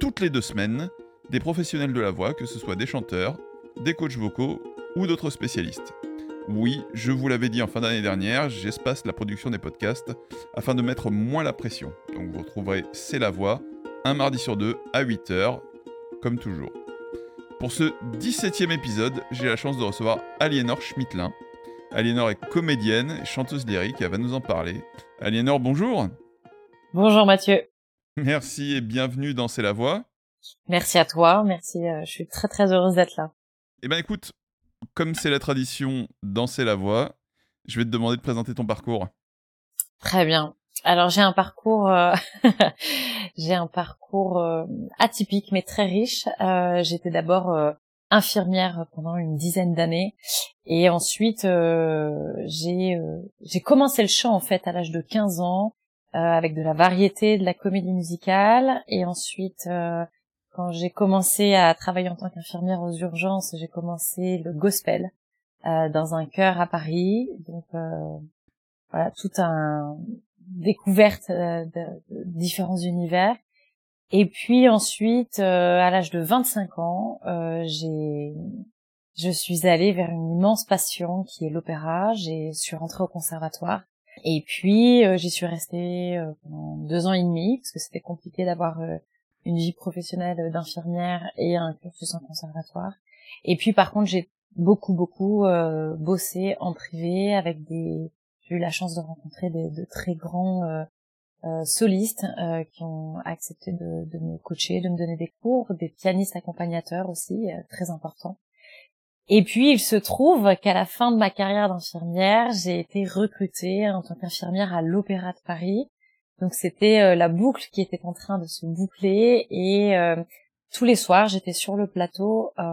toutes les deux semaines des professionnels de la voix, que ce soit des chanteurs, des coachs vocaux ou d'autres spécialistes. Oui, je vous l'avais dit en fin d'année dernière, j'espace la production des podcasts afin de mettre moins la pression. Donc vous retrouverez C'est la voix un mardi sur deux à 8h, comme toujours. Pour ce 17e épisode, j'ai la chance de recevoir Aliénor Schmittlin. Aliénor est comédienne chanteuse lyrique, elle va nous en parler. Aliénor, bonjour Bonjour Mathieu. Merci et bienvenue dans C'est la voix. Merci à toi, merci, euh, je suis très très heureuse d'être là. Eh ben écoute, comme c'est la tradition dans C'est la voix, je vais te demander de présenter ton parcours. Très bien. Alors j'ai un parcours, euh, j'ai un parcours euh, atypique mais très riche. J'étais d'abord infirmière pendant une dizaine d'années et ensuite j'ai j'ai commencé le chant en fait à l'âge de 15 ans avec de la variété, de la comédie musicale et ensuite quand j'ai commencé à travailler en tant qu'infirmière aux urgences, j'ai commencé le gospel dans un chœur à Paris. Donc voilà, tout un découverte euh, de, différents univers. Et puis ensuite, euh, à l'âge de 25 ans, euh, j'ai, je suis allée vers une immense passion qui est l'opéra. J'ai suis rentrée au conservatoire. Et puis j'y suis restée pendant deux ans et demi parce que c'était compliqué d'avoir une vie professionnelle d'infirmière et un cursus en conservatoire. Et puis par contre, j'ai beaucoup beaucoup bossé en privé avec des j'ai eu la chance de rencontrer des, de très grands euh, euh, solistes euh, qui ont accepté de, de, me coacher, de me donner des cours, des pianistes accompagnateurs aussi, euh, très importants. Et puis il se trouve qu'à la fin de ma carrière d'infirmière, j'ai été recrutée en tant qu'infirmière à l'Opéra de Paris. Donc c'était euh, la boucle qui était en train de se boucler et tous les soirs, j'étais sur le plateau euh,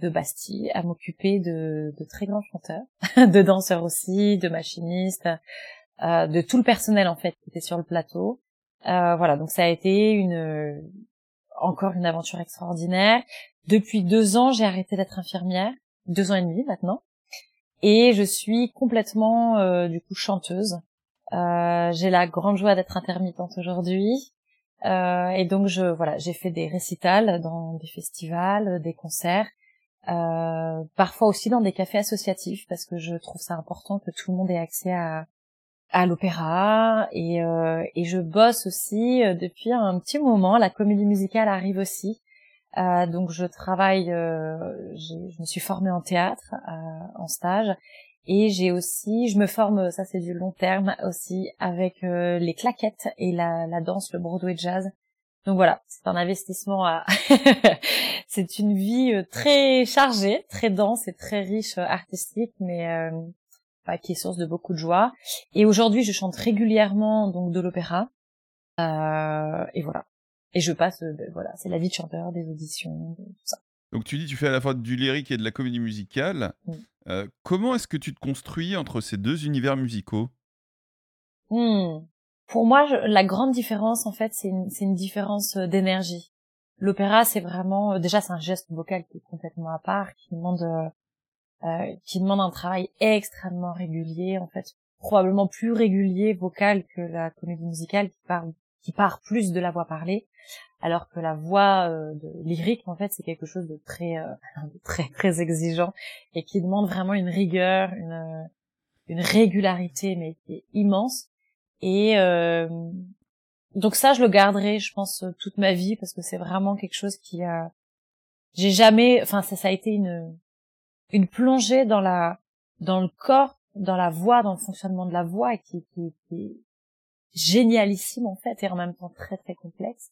de Bastille à m'occuper de, de, très grands chanteurs, de danseurs aussi, de machinistes, euh, de tout le personnel en fait qui était sur le plateau. Euh, voilà, donc ça a été une encore une aventure extraordinaire. Depuis deux ans, j'ai arrêté d'être infirmière, deux ans et demi maintenant, et je suis complètement euh, du coup chanteuse. Euh, j'ai la grande joie d'être intermittente aujourd'hui. Euh, et donc je voilà, j'ai fait des récitals dans des festivals, des concerts, euh, parfois aussi dans des cafés associatifs parce que je trouve ça important que tout le monde ait accès à à l'opéra et euh, et je bosse aussi euh, depuis un petit moment. La comédie musicale arrive aussi. Euh, donc je travaille, euh, je me suis formée en théâtre en stage et j'ai aussi, je me forme, ça c'est du long terme aussi, avec euh, les claquettes et la, la danse, le Broadway jazz. Donc voilà, c'est un investissement à... c'est une vie euh, très chargée, très dense et très riche euh, artistique, mais euh, bah, qui est source de beaucoup de joie. Et aujourd'hui, je chante régulièrement donc de l'opéra. Euh, et voilà. Et je passe, ben, voilà, c'est la vie de chanteur, des auditions, tout ça. Donc tu dis tu fais à la fois du lyrique et de la comédie musicale. Euh, comment est-ce que tu te construis entre ces deux univers musicaux? Mmh. Pour moi, la grande différence, en fait, c'est une, une, différence euh, d'énergie. L'opéra, c'est vraiment, euh, déjà, c'est un geste vocal qui est complètement à part, qui demande, euh, qui demande un travail extrêmement régulier, en fait, probablement plus régulier vocal que la comédie musicale qui parle, qui part plus de la voix parlée alors que la voix euh, de, lyrique en fait c'est quelque chose de très euh, très très exigeant et qui demande vraiment une rigueur une une régularité mais qui est immense. Et euh, donc ça je le garderai je pense toute ma vie parce que c'est vraiment quelque chose qui a j'ai jamais enfin ça ça a été une une plongée dans la dans le corps dans la voix dans le fonctionnement de la voix qui, qui, qui est génialissime en fait et en même temps très très complexe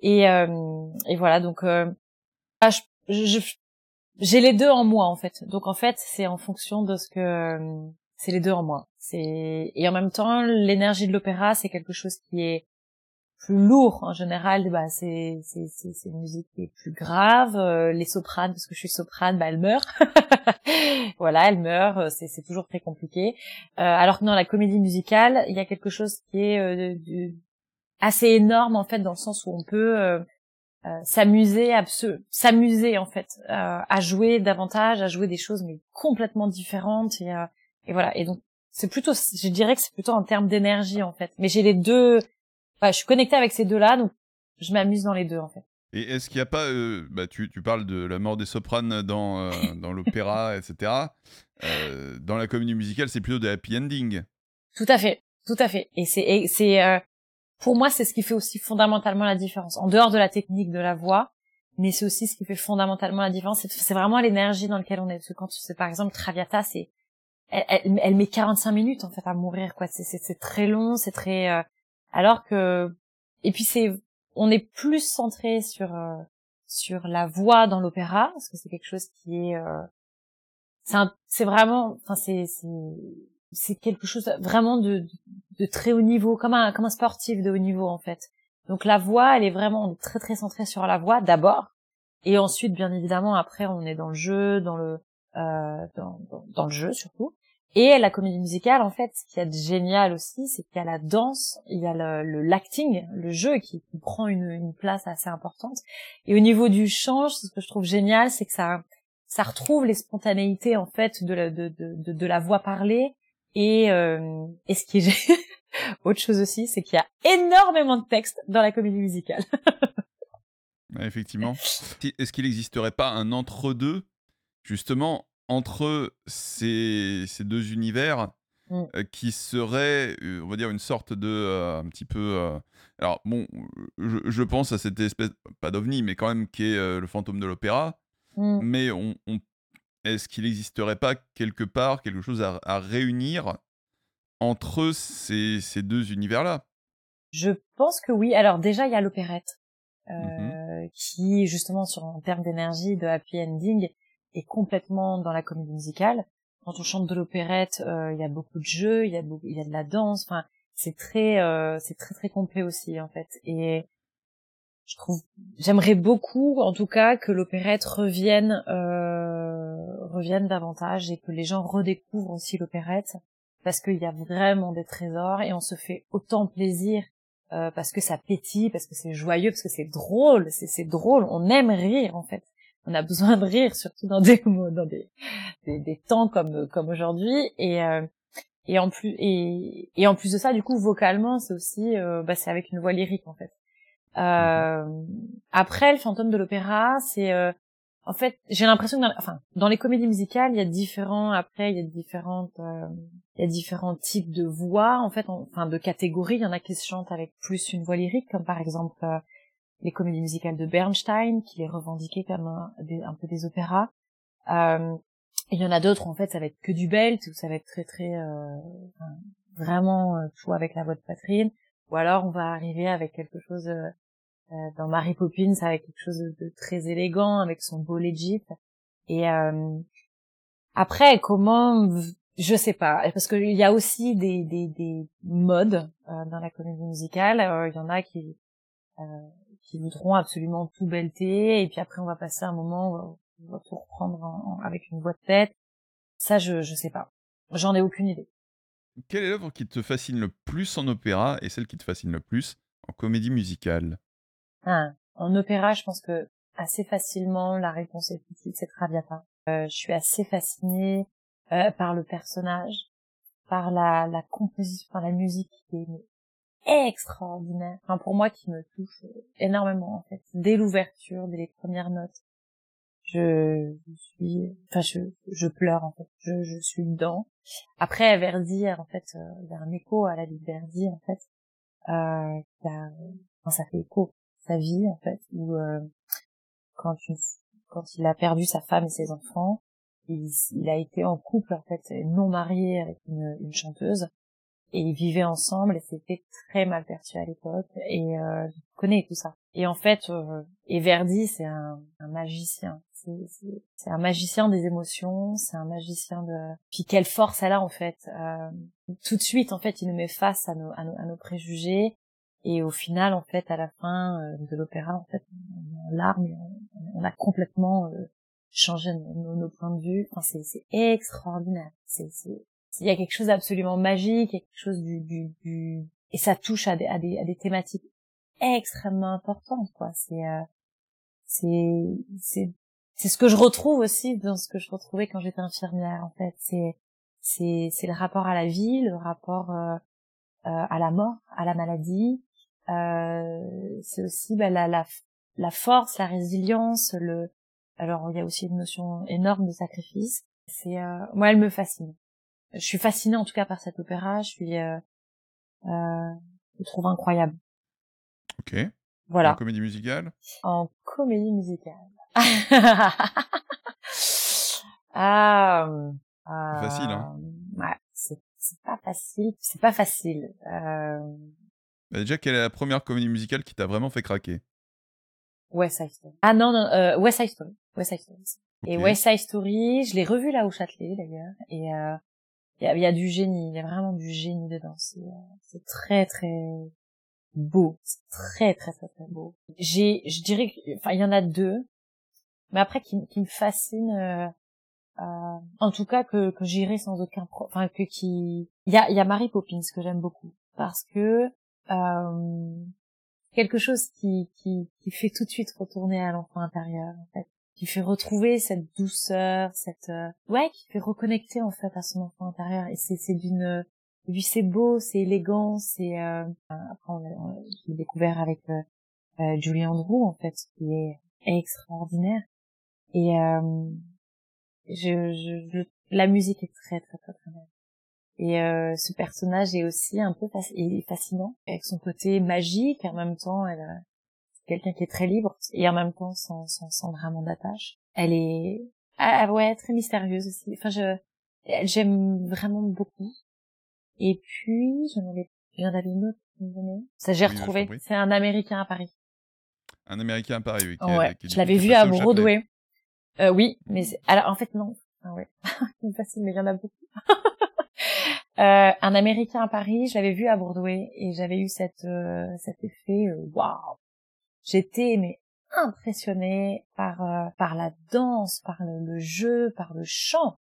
et, euh, et voilà, donc euh, ah, j'ai les deux en moi en fait. Donc en fait, c'est en fonction de ce que euh, c'est les deux en moi. C'est et en même temps, l'énergie de l'opéra, c'est quelque chose qui est plus lourd en général bah c'est c'est c'est une musique qui est plus grave euh, les sopranes parce que je suis soprane bah elle meurt. Voilà elle meurt euh, c'est c'est toujours très compliqué. Euh, alors que dans la comédie musicale il y a quelque chose qui est euh, assez énorme en fait dans le sens où on peut s'amuser s'amuser en fait à jouer davantage à jouer des choses mais complètement différentes. Et et voilà. Et donc c'est plutôt je dirais que c'est plutôt en termes d'énergie en fait. Mais j'ai les deux je suis connectée avec ces deux-là, donc je m'amuse dans les deux en fait. Et est-ce qu'il n'y a pas, euh, bah, tu, tu, parles de la mort des sopranes dans, euh, dans l'opéra, etc. Euh, dans la comédie musicale, c'est plutôt des happy ending. Tout à fait, tout à fait. Et c'est, c'est, euh, pour moi, c'est ce qui fait aussi fondamentalement la différence. En dehors de la technique de la voix, mais c'est aussi ce qui fait fondamentalement la différence. C'est, vraiment l'énergie dans laquelle on est. Parce que quand c'est par exemple Traviata, c'est, elle, elle, elle, met 45 minutes en fait à mourir, quoi. C'est, c'est, c'est très long, c'est très euh, alors que et puis c'est on est plus centré sur euh, sur la voix dans l'opéra parce que c'est quelque chose qui est euh, c'est vraiment enfin c'est c'est quelque chose vraiment de, de, très haut niveau comme un comme un sportif de haut niveau en fait. Donc la voix elle est vraiment très très centrée sur la voix d'abord. Et ensuite bien évidemment après on est dans le jeu dans le euh, dans, dans le jeu surtout et la comédie musicale, en fait, ce qu'il y a de génial aussi, c'est qu'il y a la danse, il y a le, l'acting, le jeu qui, prend une, place assez importante. Et au niveau du chant, ce que je trouve génial, c'est que ça, ça retrouve les spontanéités en fait de, la voix parlée. Et, euh, et ce qui est autre chose aussi, c'est qu'il y a énormément de textes dans la comédie musicale. Effectivement. Est-ce qu'il n'existerait pas un entre-deux, justement, entre ces, ces deux univers mmh. euh, qui seraient, euh, on va dire, une sorte de. Euh, un petit peu. alors, bon, je, pense à cette espèce, pas d'ovni, mais quand même, qui est le fantôme de l'opéra. Mmh. Mais on, est-ce qu'il n'existerait pas quelque part quelque chose à, réunir entre ces, ces deux univers-là? Je pense que oui. Alors, déjà, il y a l'opérette. Mmh qui justement sur en termes d'énergie de happy ending est complètement dans la comédie musicale. Quand on chante de l'opérette, euh, il y a beaucoup de jeux, il y a il y a de la danse. Enfin, c'est très, euh, c'est très très complet aussi en fait. Et je trouve, j'aimerais beaucoup, en tout cas, que l'opérette revienne, euh, revienne davantage et que les gens redécouvrent aussi l'opérette parce qu'il y a vraiment des trésors et on se fait autant plaisir euh, parce que ça pétille, parce que c'est joyeux, parce que c'est drôle, c'est drôle, on aime rire en fait on a besoin de rire, surtout dans des dans des, des, temps comme comme aujourd'hui. Et euh, et en plus et, et en plus de ça, du coup, vocalement, c'est aussi euh, bah, c'est avec une voix lyrique en fait. Euh, après, le fantôme de l'opéra, c'est en fait, j'ai l'impression que dans, enfin, dans les comédies musicales, il y a différents, après, il y a différentes, il y a différents types de voix, en fait, enfin, de catégories. Il y en a qui se chantent avec plus une voix lyrique, comme par exemple les comédies musicales de Bernstein, qui les revendiquaient comme un, un peu des opéras. Euh, il y en a d'autres, en fait, ça va être que du belt, ou ça va être très très euh, vraiment euh, tout avec la voix de Patrine, ou alors on va arriver avec quelque chose euh, euh dans Mary Poppins, avec quelque chose de, très élégant, avec son beau legit. Et euh, après, comment je sais pas, parce qu'il y a aussi des, des, des modes dans la comédie musicale. Il y en a qui qui voudront absolument tout belter, et puis après on va passer un moment où on va tout reprendre avec une voix de tête. Ça, je je sais pas. J'en ai aucune idée. Quelle est l'œuvre qui te fascine le plus en opéra et celle qui te fascine le plus en comédie musicale? Ah, En opéra, je pense que assez facilement, la réponse est suite, c'est Traviata. Euh, je suis assez fascinée euh, par le personnage, par la, la composition, par la musique qui est extraordinaire. Enfin, pour moi, qui me touche énormément, en fait. Dès l'ouverture, dès les premières notes. Je, suis, enfin, je, je pleure, en fait. Je, je suis dedans. Après, Verdi, en fait, euh, il y a un écho à la vie de Verdi, en fait. Euh, enfin, ça fait écho. Sa vie, en fait, où, euh, quand quand il a perdu sa femme et ses enfants, il, il, a été en couple, en fait, non marié avec une, une chanteuse et ils vivaient ensemble et c'était très mal perçu à l'époque et euh, je connais tout ça et en fait euh, et Verdi c'est un, un, magicien c'est un magicien des émotions c'est un magicien de puis quelle force elle a en fait euh, tout de suite en fait il nous met face à nos, à nos, à nos préjugés Et au final, en fait, à la fin euh, de l'opéra, en fait, on est en larmes on, a complètement euh, changé nos, nos, points de vue. Enfin, c'est, extraordinaire. C'est, il y a quelque chose d'absolument magique, quelque chose du, du, du... et ça touche à des, à des, à des thématiques extrêmement importantes, quoi. C'est, euh, c'est, c'est, c'est ce que je retrouve aussi dans ce que je retrouvais quand j'étais infirmière, en fait. C'est, c'est, c'est le rapport à la vie, le rapport euh, à la mort, à la maladie, euh, c'est aussi bah, la, la, la force, la résilience, le. Alors il y a aussi une notion énorme de sacrifice. C'est euh, moi, elle me fascine. Je suis fascinée en tout cas par cet opéra. Je suis, euh, euh, je le trouve incroyable. Ok. Voilà. En comédie musicale? En comédie musicale. ah, euh, facile, hein. Ouais, c'est pas facile. C'est pas facile. Euh, bah, déjà, quelle est la première comédie musicale qui t'a vraiment fait craquer? West Side Story. Ah non, non, euh, West Side Story. West Side Story. Et West Side Story, je l'ai revu là au Châtelet d'ailleurs, et euh, il y, a, y, a, du génie, il y a vraiment du génie dedans. C'est euh, très très beau, c'est très très très très beau. J'ai, je dirais, enfin il y en a deux, mais après qui, qui me fascinent. Euh, euh, en tout cas que, que j'irai sans aucun pro enfin que qui il y a y a Mary Poppins que j'aime beaucoup parce que euh, quelque chose qui, qui, qui fait tout de suite retourner à l'enfant intérieur, en fait, qui fait retrouver cette douceur, cette euh, ouais, qui fait reconnecter en fait à son enfant intérieur. Et c'est c'est d'une lui c'est beau, c'est élégant, c'est euh... après on, je l'ai découvert avec euh, euh, Julie Andrew en fait, qui est extraordinaire. Et euh, je, je, je, la musique est très très très très belle. Et euh, ce personnage est aussi un peu fascinant, avec son côté magique, en même temps, elle euh, quelqu'un qui est très libre, et en même temps sans, sans, sans vraiment d'attache. Elle est, ah, ouais, très mystérieuse aussi. Enfin, je, j'aime vraiment beaucoup. Et puis, j'en avais, j'en avais une autre Ça, j'ai retrouvé. C'est un Américain à Paris. Un Américain à Paris, oui. Qui ouais, je l'avais vu à Broadway. Euh, oui, mais alors en fait non. Ah ouais, c'est facile, mais il y en a beaucoup. Euh, un Américain à Paris, je l'avais vu à Bordeaux et j'avais eu cette euh, cet effet euh, waouh. J'étais mais impressionnée par par la danse, par le, jeu, par le chant.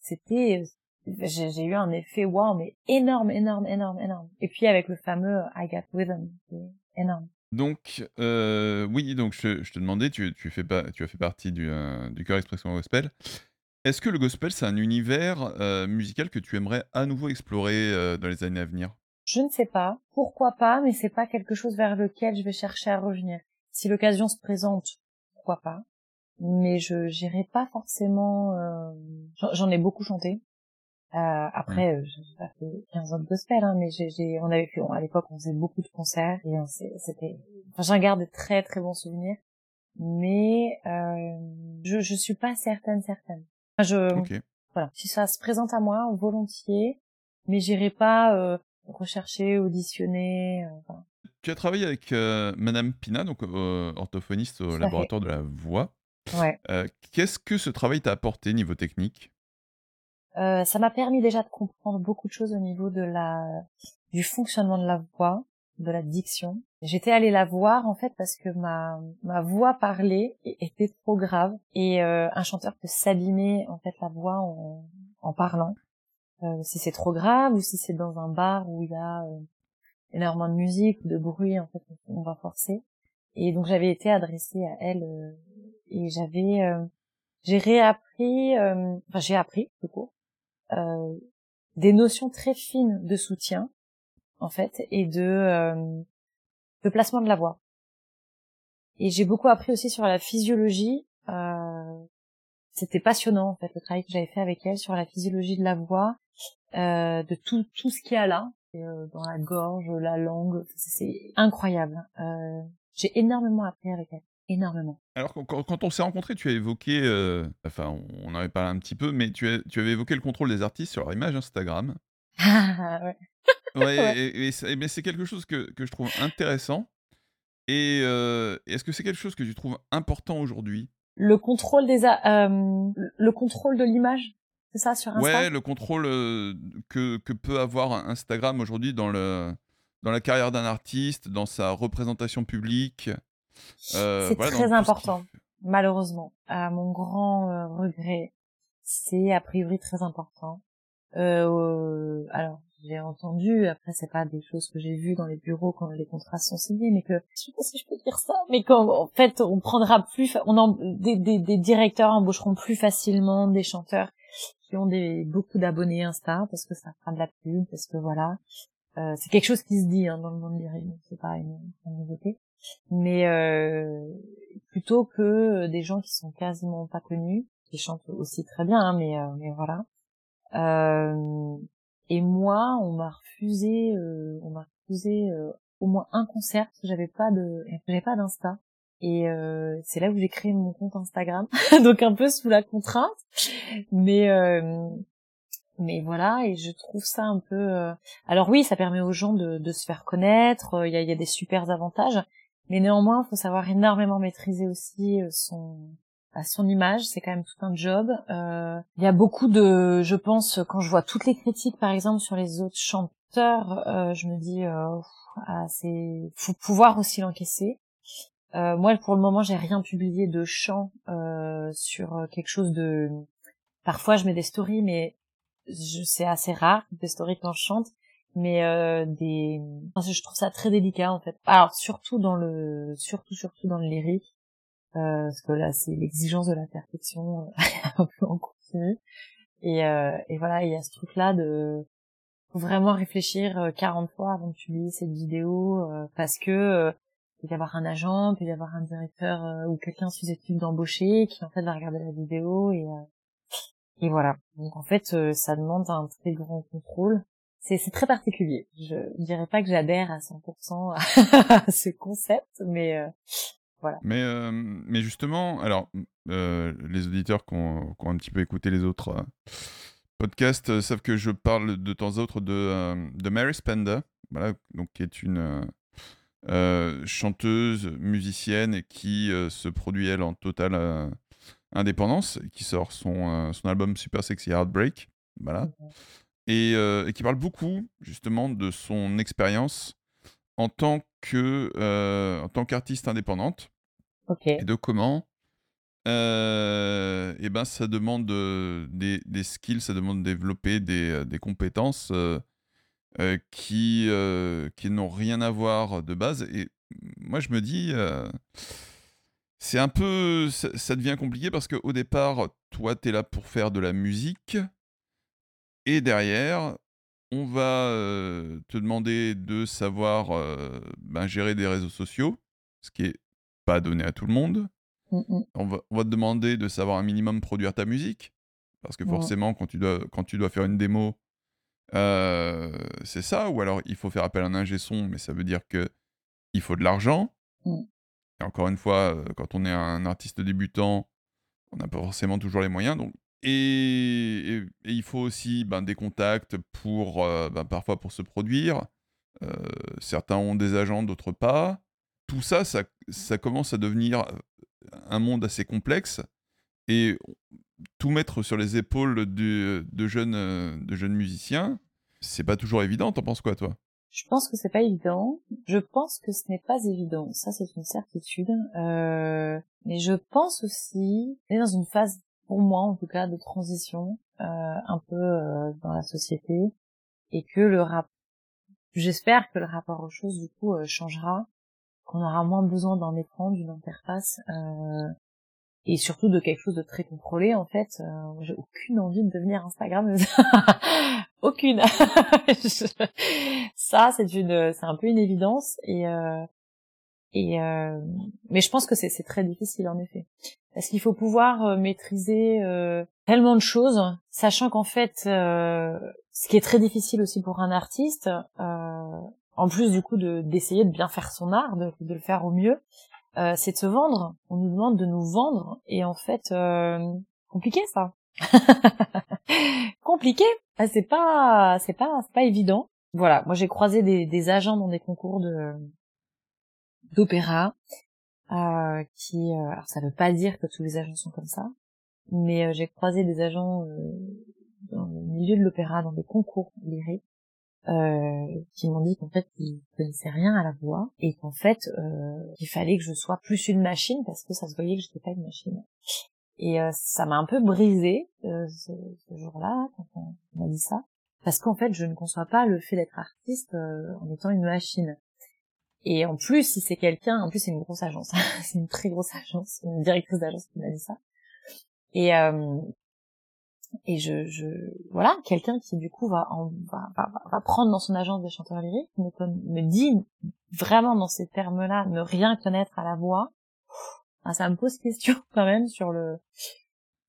C'était j'ai eu un effet waouh mais énorme, énorme, énorme, énorme. Et puis avec le fameux I Got Rhythm, énorme. Donc, oui, donc je, je, te demandais, tu, as fait partie du, du Cœur Expression Gospel. Est-ce que le gospel, c'est un univers euh, musical que tu aimerais à nouveau explorer euh, dans les années à venir? Je ne sais pas. Pourquoi pas, mais c'est pas quelque chose vers lequel je vais chercher à revenir. Si l'occasion se présente, pourquoi pas. Mais je n'irai pas forcément. Euh... J'en ai beaucoup chanté. Euh, après, j'ai pas fait 15 ans de gospel, hein, mais j'ai, on avait fait, à l'époque, on faisait beaucoup de concerts et c'était, enfin, j'en garde de très très bons souvenirs. Mais je je suis pas certaine certaine. Je, voilà, si ça se présente à moi, volontiers, mais j'irai pas euh, rechercher, auditionner. Euh, tu as travaillé avec euh, Madame Pina, donc orthophoniste au laboratoire de la voix. Ouais. Qu'est-ce que ce travail t'a apporté niveau technique? Ça m'a permis déjà de comprendre beaucoup de choses au niveau de la du fonctionnement de la voix, de la diction. J'étais allée la voir en fait parce que ma ma voix parlée était trop grave et euh, un chanteur peut s'abîmer en fait la voix en, en parlant euh, si c'est trop grave ou si c'est dans un bar où il y a euh, énormément de musique ou de bruit en fait on va forcer et donc j'avais été adressée à elle euh, et j'avais euh, j'ai réappris enfin j'ai appris du coup des notions très fines de soutien en fait et de le placement de la voix. Et j'ai beaucoup appris aussi sur la physiologie. Euh, c'était passionnant en fait le travail que j'avais fait avec elle sur la physiologie de la voix, euh, de tout tout ce qu'il y a là euh, dans la gorge, la langue. C'est incroyable. Euh, j'ai énormément appris avec elle. Énormément. Alors quand, on s'est rencontrés, tu as évoqué, euh, enfin on en avait parlé un petit peu, mais tu, as, tu avais évoqué le contrôle des artistes sur leur image Instagram. Ah ouais. Ouais, et, mais c'est quelque chose que, que, je trouve intéressant. Et euh, est-ce que c'est quelque chose que tu trouves important aujourd'hui? Le contrôle des euh, le contrôle de l'image, c'est ça sur Instagram Ouais, le contrôle euh, que, que peut avoir Instagram aujourd'hui dans le dans la carrière d'un artiste, dans sa représentation publique. Euh, c'est très important, malheureusement. À mon grand euh, regret, c'est a priori très important. Euh, alors, j'ai entendu, après c'est pas des choses que j'ai vues dans les bureaux quand les contrats sont signés, mais que je sais pas si je peux dire ça, mais quand en fait on prendra plus, on en, des, des, des directeurs embaucheront plus facilement des chanteurs ont des beaucoup d'abonnés Insta parce que ça fera de la pub, parce que voilà, euh, c'est quelque chose qui se dit hein, dans le monde des réunions, c'est pas une, une, nouveauté, mais euh, plutôt que des gens qui sont quasiment pas connus, qui chantent aussi très bien, hein, mais euh, mais voilà. Euh, et moi, on m'a refusé, euh, on m'a refusé euh, au moins un concert parce que j'avais pas de, j'avais pas d'insta. Et euh, c'est là où j'ai créé mon compte Instagram, donc un peu sous la contrainte, mais mais voilà. Et je trouve ça un peu. Alors oui, ça permet aux gens de, de se faire connaître. Il y a, y, a, des super avantages, mais néanmoins, il faut savoir énormément maîtriser aussi son à son image, c'est quand même tout un job. Euh, il y a beaucoup de, je pense, quand je vois toutes les critiques, par exemple, sur les autres chanteurs, euh, je me dis, euh, ah, c'est, faut pouvoir aussi l'encaisser. Euh, moi, pour le moment, j'ai rien publié de chant euh, sur quelque chose de. Parfois, je mets des stories, mais je, c'est assez rare des stories quand je chante. Mais euh, des, je trouve ça très délicat en fait. Alors surtout dans le, surtout surtout dans le lyrique euh, parce que là c'est l'exigence de la perfection euh, un peu en continu et, euh, et voilà il y a ce truc là de vraiment réfléchir 40 fois avant de publier cette vidéo parce que il peut y avoir un agent, peut y avoir un directeur ou quelqu'un susceptible d'embaucher qui en fait va regarder la vidéo et et voilà. Donc en fait ça demande un très grand contrôle. C'est c'est très particulier. Je dirais pas que j'adhère à 100% à ce concept, mais mais, euh, mais justement, alors, euh, les auditeurs qui ont, un petit peu écouté les autres euh, podcasts savent que je parle de temps à autre de, de Mary Spender, voilà, donc, qui est une chanteuse, musicienne qui se produit, elle, en totale indépendance, et qui sort son, son album Super Sexy Heartbreak. Voilà. Et, et, qui parle beaucoup, justement, de son expérience en tant que en tant qu'artiste indépendante et de comment euh, et ben ça demande des, des, skills, ça demande de développer des, euh, des compétences euh, qui, qui n'ont rien à voir de base. Et moi, je me dis, c'est un peu. Ça, ça, devient compliqué parce qu'au départ, toi, tu es là pour faire de la musique. Et derrière, on va te demander de savoir ben, gérer des réseaux sociaux, ce qui est pas donné à tout le monde. On, va, te demander de savoir un minimum produire ta musique. Parce que forcément, quand, tu dois, quand tu dois faire une démo, euh, c'est ça. Ou alors, il faut faire appel à un ingé son, mais ça veut dire que il faut de l'argent. Mm. Et encore une fois, euh, quand on est un artiste débutant, on n'a pas forcément toujours les moyens. Donc, et, il faut aussi ben, des contacts pour euh, ben, parfois pour se produire. certains ont des agents, d'autres pas tout ça, ça, commence à devenir un monde assez complexe et tout mettre sur les épaules de, jeunes, euh, de jeunes musiciens, c'est pas toujours évident. T'en penses quoi, toi? Je pense que c'est pas évident. Je pense que ce n'est pas évident. Ça, c'est une certitude. Euh, mais je pense aussi, on est dans une phase, pour moi en tout cas, de transition un peu dans la société et que le rap, j'espère que le rapport aux choses du coup changera qu'on aura moins besoin d'un écran, d'une interface, euh, et surtout de quelque chose de très contrôlé en fait. Euh, j'ai aucune envie de devenir Instagram, aucune. Ça, c'est une, c'est un peu une évidence et euh, et euh, mais je pense que c'est très difficile en effet parce qu'il faut pouvoir euh, maîtriser euh, tellement de choses, sachant qu'en fait, ce qui est très difficile aussi pour un artiste, en plus du coup de d'essayer de bien faire son art, de, le faire au mieux, euh, c'est de se vendre. On nous demande de nous vendre et en fait euh, compliqué ça. compliqué. Ah, c'est pas c'est pas c'est pas évident. Voilà, moi j'ai croisé des, des agents dans des concours de d'opéra euh, qui euh, alors ça veut pas dire que tous les agents sont comme ça, mais euh, j'ai croisé des agents dans le milieu de l'opéra dans des concours lyriques euh, qui m'ont dit qu'en fait ils connaissaient rien à la voix et qu'en fait euh, il fallait que je sois plus une machine parce que ça se voyait que j'étais pas une machine. Et euh, ça m'a un peu brisé euh, ce, ce jour-là quand on m'a dit ça parce qu'en fait je ne conçois pas le fait d'être artiste euh, en étant une machine. Et en plus, si c'est quelqu'un, en plus c'est une grosse agence, c'est une très grosse agence, une directrice d'agence qui m'a dit ça. Et euh, et je, je voilà quelqu'un qui du coup va, va, va, prendre dans son agence des chanteurs lyriques me, me dit vraiment dans ces termes-là ne rien connaître à la voix. Ah, ça me pose question quand même sur le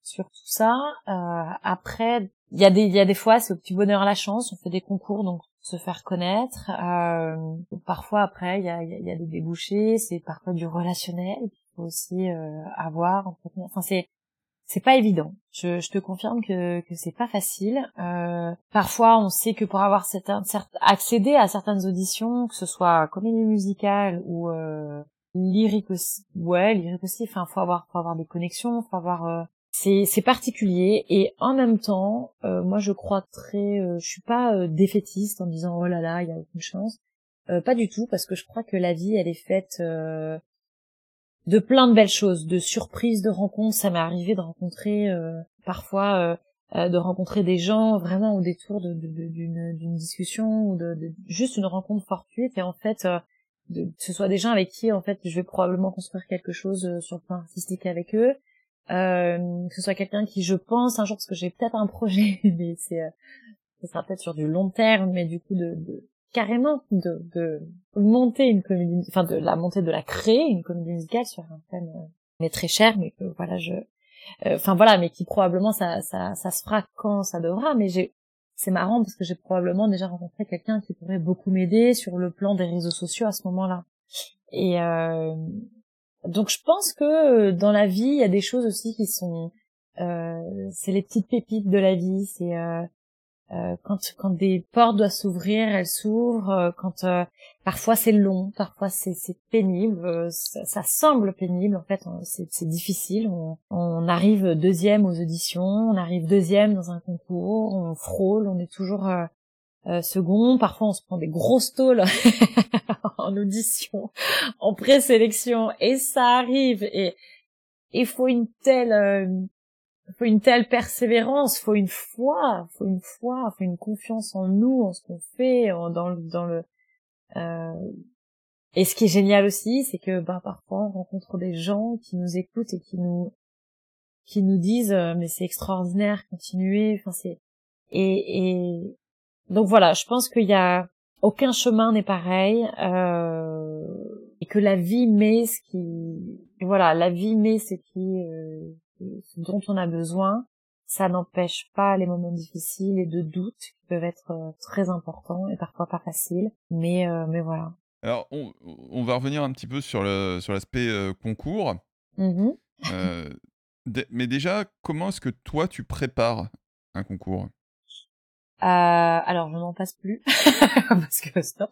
sur tout ça. Euh, après il y a des il y a des fois c'est au petit bonheur la chance on fait des concours donc se faire connaître. Euh, parfois après il y a, il y a des débouchés c'est parfois du relationnel qu'il faut aussi euh, avoir enfin c'est c'est pas évident. Je, je, te confirme que que c'est pas facile. Euh, parfois, on sait que pour avoir certains, accéder à certaines auditions, que ce soit comédie musicale ou euh, lyrique aussi, ouais, lyrique aussi. Enfin, faut avoir faut avoir des connexions, faut avoir euh, c'est c'est particulier et en même temps, euh, moi je crois très, euh, je suis pas euh, défaitiste en disant oh là là, il y a aucune chance. pas du tout parce que je crois que la vie elle est faite de plein de belles choses, de surprises, de rencontres. Ça m'est arrivé de rencontrer euh, parfois euh, euh, de rencontrer des gens vraiment au détour d'une de, discussion ou de, juste une rencontre fortuite et en fait de, ce soit des gens avec qui en fait je vais probablement construire quelque chose sur le plan artistique avec eux. que ce soit quelqu'un qui je pense un jour parce que j'ai peut-être un projet mais c'est ça sera peut-être sur du long terme mais du coup de carrément de, de monter une comédie, enfin de la monter, de la créer une comédie musicale sur un thème euh, mais très cher, mais que voilà je, euh, enfin voilà, mais qui probablement ça, ça, ça se fera quand ça devra, mais j'ai, c'est marrant parce que j'ai probablement déjà rencontré quelqu'un qui pourrait beaucoup m'aider sur le plan des réseaux sociaux à ce moment-là. Et euh, donc je pense que dans la vie il y a des choses aussi qui sont, euh, c'est les petites pépites de la vie, c'est euh, quand quand des portes doivent s'ouvrir, elles s'ouvrent. Euh, quand euh, parfois c'est long, parfois c'est pénible. Ça, ça, semble pénible en fait. C'est c'est difficile. On, on, arrive deuxième aux auditions, on arrive deuxième dans un concours, on frôle, on est toujours second. Parfois on se prend des grosses tôles en audition, en présélection, et ça arrive. Et il faut une telle faut une telle persévérance, faut une foi, faut une foi, faut une confiance en nous, en ce qu'on fait, dans le, dans le. Euh... Et ce qui est génial aussi, c'est que bah parfois on rencontre des gens qui nous écoutent et qui nous qui nous disent euh, mais c'est extraordinaire, continuez. Enfin c'est et, et donc voilà, je pense qu'il y a aucun chemin n'est pareil euh... et que la vie met ce qui voilà la vie met ce qui euh dont on a besoin, ça n'empêche pas les moments difficiles et de doutes qui peuvent être euh, très importants et parfois pas faciles. Mais, euh, mais voilà. Alors, on, on, va revenir un petit peu sur le sur l'aspect euh, concours. Mmh mais déjà, comment est-ce que toi tu prépares un concours? Alors je n'en passe plus parce que stop.